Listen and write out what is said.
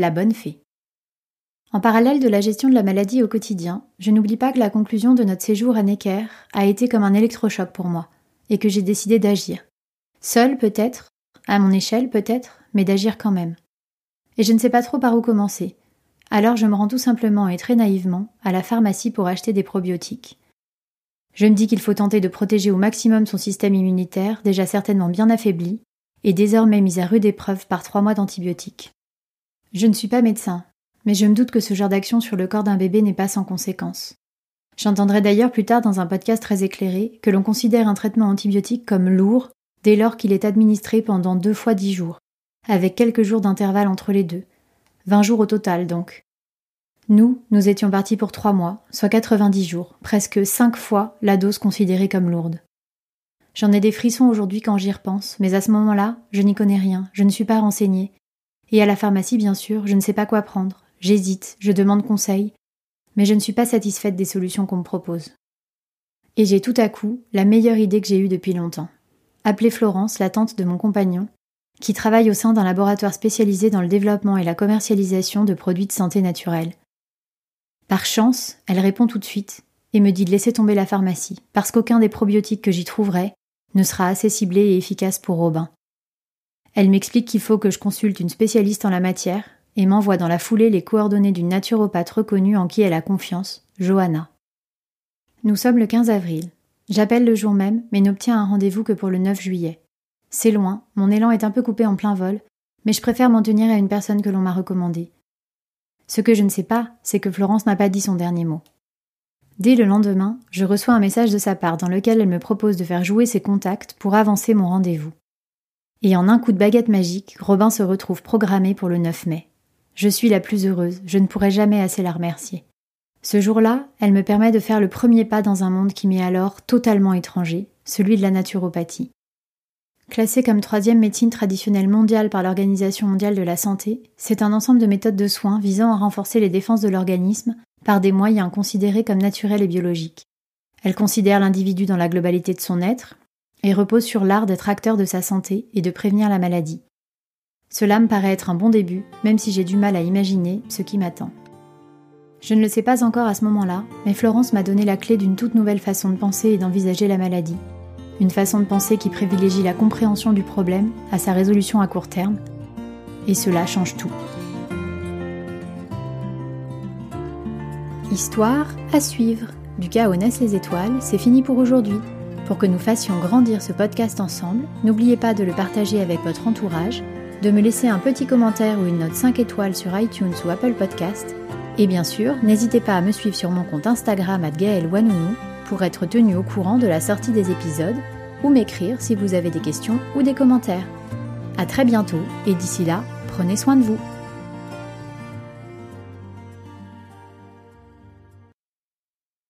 La bonne fée. En parallèle de la gestion de la maladie au quotidien, je n'oublie pas que la conclusion de notre séjour à Necker a été comme un électrochoc pour moi, et que j'ai décidé d'agir. Seule peut-être, à mon échelle peut-être, mais d'agir quand même. Et je ne sais pas trop par où commencer. Alors je me rends tout simplement et très naïvement à la pharmacie pour acheter des probiotiques. Je me dis qu'il faut tenter de protéger au maximum son système immunitaire, déjà certainement bien affaibli, et désormais mis à rude épreuve par trois mois d'antibiotiques. Je ne suis pas médecin, mais je me doute que ce genre d'action sur le corps d'un bébé n'est pas sans conséquence. J'entendrai d'ailleurs plus tard dans un podcast très éclairé que l'on considère un traitement antibiotique comme lourd dès lors qu'il est administré pendant deux fois dix jours, avec quelques jours d'intervalle entre les deux. Vingt jours au total donc. Nous, nous étions partis pour trois mois, soit quatre-vingt-dix jours, presque cinq fois la dose considérée comme lourde. J'en ai des frissons aujourd'hui quand j'y repense, mais à ce moment-là, je n'y connais rien, je ne suis pas renseignée. Et à la pharmacie, bien sûr, je ne sais pas quoi prendre, J'hésite, je demande conseil, mais je ne suis pas satisfaite des solutions qu'on me propose. Et j'ai tout à coup la meilleure idée que j'ai eue depuis longtemps. Appeler Florence, la tante de mon compagnon, qui travaille au sein d'un laboratoire spécialisé dans le développement et la commercialisation de produits de santé naturelle. Par chance, elle répond tout de suite et me dit de laisser tomber la pharmacie, parce qu'aucun des probiotiques que j'y trouverai ne sera assez ciblé et efficace pour Robin. Elle m'explique qu'il faut que je consulte une spécialiste en la matière, et m'envoie dans la foulée les coordonnées d'une naturopathe reconnue en qui elle a confiance, Johanna. Nous sommes le 15 avril. J'appelle le jour même, mais n'obtiens un rendez-vous que pour le 9 juillet. C'est loin, mon élan est un peu coupé en plein vol, mais je préfère m'en tenir à une personne que l'on m'a recommandée. Ce que je ne sais pas, c'est que Florence n'a pas dit son dernier mot. Dès le lendemain, je reçois un message de sa part dans lequel elle me propose de faire jouer ses contacts pour avancer mon rendez-vous. Et en un coup de baguette magique, Robin se retrouve programmé pour le 9 mai. Je suis la plus heureuse, je ne pourrai jamais assez la remercier. Ce jour-là, elle me permet de faire le premier pas dans un monde qui m'est alors totalement étranger, celui de la naturopathie. Classée comme troisième médecine traditionnelle mondiale par l'Organisation mondiale de la santé, c'est un ensemble de méthodes de soins visant à renforcer les défenses de l'organisme par des moyens considérés comme naturels et biologiques. Elle considère l'individu dans la globalité de son être et repose sur l'art d'être acteur de sa santé et de prévenir la maladie. Cela me paraît être un bon début, même si j'ai du mal à imaginer ce qui m'attend. Je ne le sais pas encore à ce moment-là, mais Florence m'a donné la clé d'une toute nouvelle façon de penser et d'envisager la maladie. Une façon de penser qui privilégie la compréhension du problème à sa résolution à court terme. Et cela change tout. Histoire à suivre. Du chaos naissent les étoiles, c'est fini pour aujourd'hui. Pour que nous fassions grandir ce podcast ensemble, n'oubliez pas de le partager avec votre entourage de me laisser un petit commentaire ou une note 5 étoiles sur iTunes ou Apple Podcast. Et bien sûr, n'hésitez pas à me suivre sur mon compte Instagram @gaëlwanounou pour être tenu au courant de la sortie des épisodes ou m'écrire si vous avez des questions ou des commentaires. À très bientôt et d'ici là, prenez soin de vous.